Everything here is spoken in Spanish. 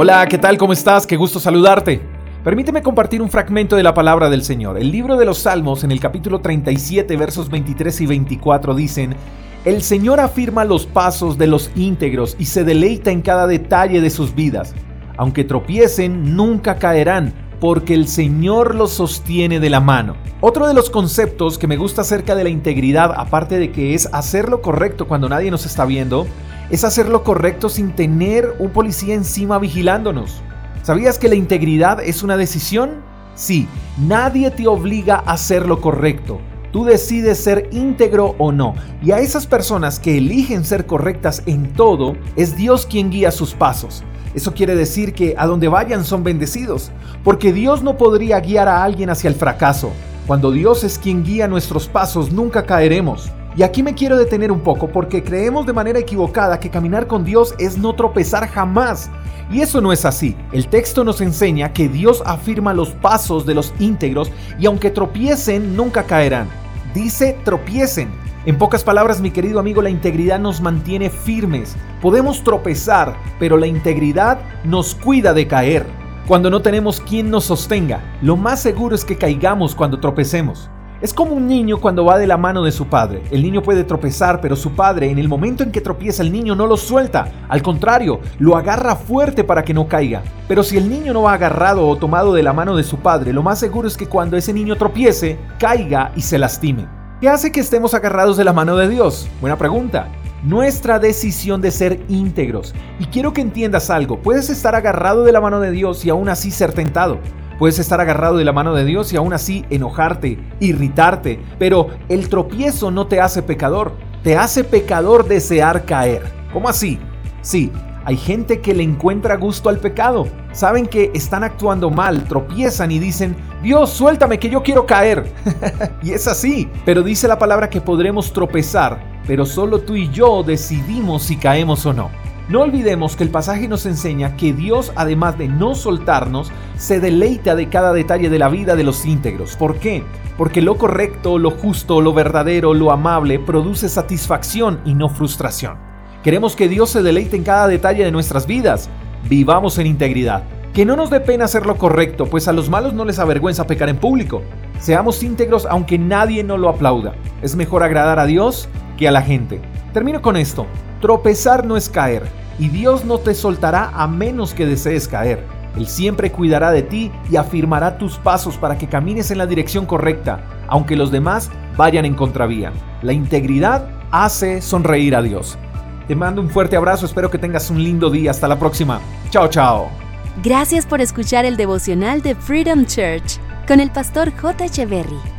Hola, ¿qué tal? ¿Cómo estás? Qué gusto saludarte. Permíteme compartir un fragmento de la palabra del Señor. El libro de los Salmos, en el capítulo 37, versos 23 y 24, dicen, El Señor afirma los pasos de los íntegros y se deleita en cada detalle de sus vidas. Aunque tropiecen, nunca caerán, porque el Señor los sostiene de la mano. Otro de los conceptos que me gusta acerca de la integridad, aparte de que es hacer lo correcto cuando nadie nos está viendo, es hacer lo correcto sin tener un policía encima vigilándonos. ¿Sabías que la integridad es una decisión? Sí, nadie te obliga a hacer lo correcto. Tú decides ser íntegro o no. Y a esas personas que eligen ser correctas en todo, es Dios quien guía sus pasos. Eso quiere decir que a donde vayan son bendecidos, porque Dios no podría guiar a alguien hacia el fracaso. Cuando Dios es quien guía nuestros pasos, nunca caeremos. Y aquí me quiero detener un poco porque creemos de manera equivocada que caminar con Dios es no tropezar jamás. Y eso no es así. El texto nos enseña que Dios afirma los pasos de los íntegros y aunque tropiecen, nunca caerán. Dice tropiecen. En pocas palabras, mi querido amigo, la integridad nos mantiene firmes. Podemos tropezar, pero la integridad nos cuida de caer. Cuando no tenemos quien nos sostenga, lo más seguro es que caigamos cuando tropecemos. Es como un niño cuando va de la mano de su padre. El niño puede tropezar, pero su padre en el momento en que tropieza el niño no lo suelta. Al contrario, lo agarra fuerte para que no caiga. Pero si el niño no va agarrado o tomado de la mano de su padre, lo más seguro es que cuando ese niño tropiece, caiga y se lastime. ¿Qué hace que estemos agarrados de la mano de Dios? Buena pregunta. Nuestra decisión de ser íntegros. Y quiero que entiendas algo, puedes estar agarrado de la mano de Dios y aún así ser tentado. Puedes estar agarrado de la mano de Dios y aún así enojarte, irritarte, pero el tropiezo no te hace pecador, te hace pecador desear caer. ¿Cómo así? Sí, hay gente que le encuentra gusto al pecado. Saben que están actuando mal, tropiezan y dicen, Dios, suéltame que yo quiero caer. y es así, pero dice la palabra que podremos tropezar, pero solo tú y yo decidimos si caemos o no. No olvidemos que el pasaje nos enseña que Dios, además de no soltarnos, se deleita de cada detalle de la vida de los íntegros. ¿Por qué? Porque lo correcto, lo justo, lo verdadero, lo amable produce satisfacción y no frustración. Queremos que Dios se deleite en cada detalle de nuestras vidas. Vivamos en integridad. Que no nos dé pena hacer lo correcto, pues a los malos no les avergüenza pecar en público. Seamos íntegros aunque nadie nos lo aplauda. Es mejor agradar a Dios que a la gente. Termino con esto. Tropezar no es caer, y Dios no te soltará a menos que desees caer. Él siempre cuidará de ti y afirmará tus pasos para que camines en la dirección correcta, aunque los demás vayan en contravía. La integridad hace sonreír a Dios. Te mando un fuerte abrazo, espero que tengas un lindo día. Hasta la próxima. Chao, chao. Gracias por escuchar el devocional de Freedom Church con el pastor J. Echeverry.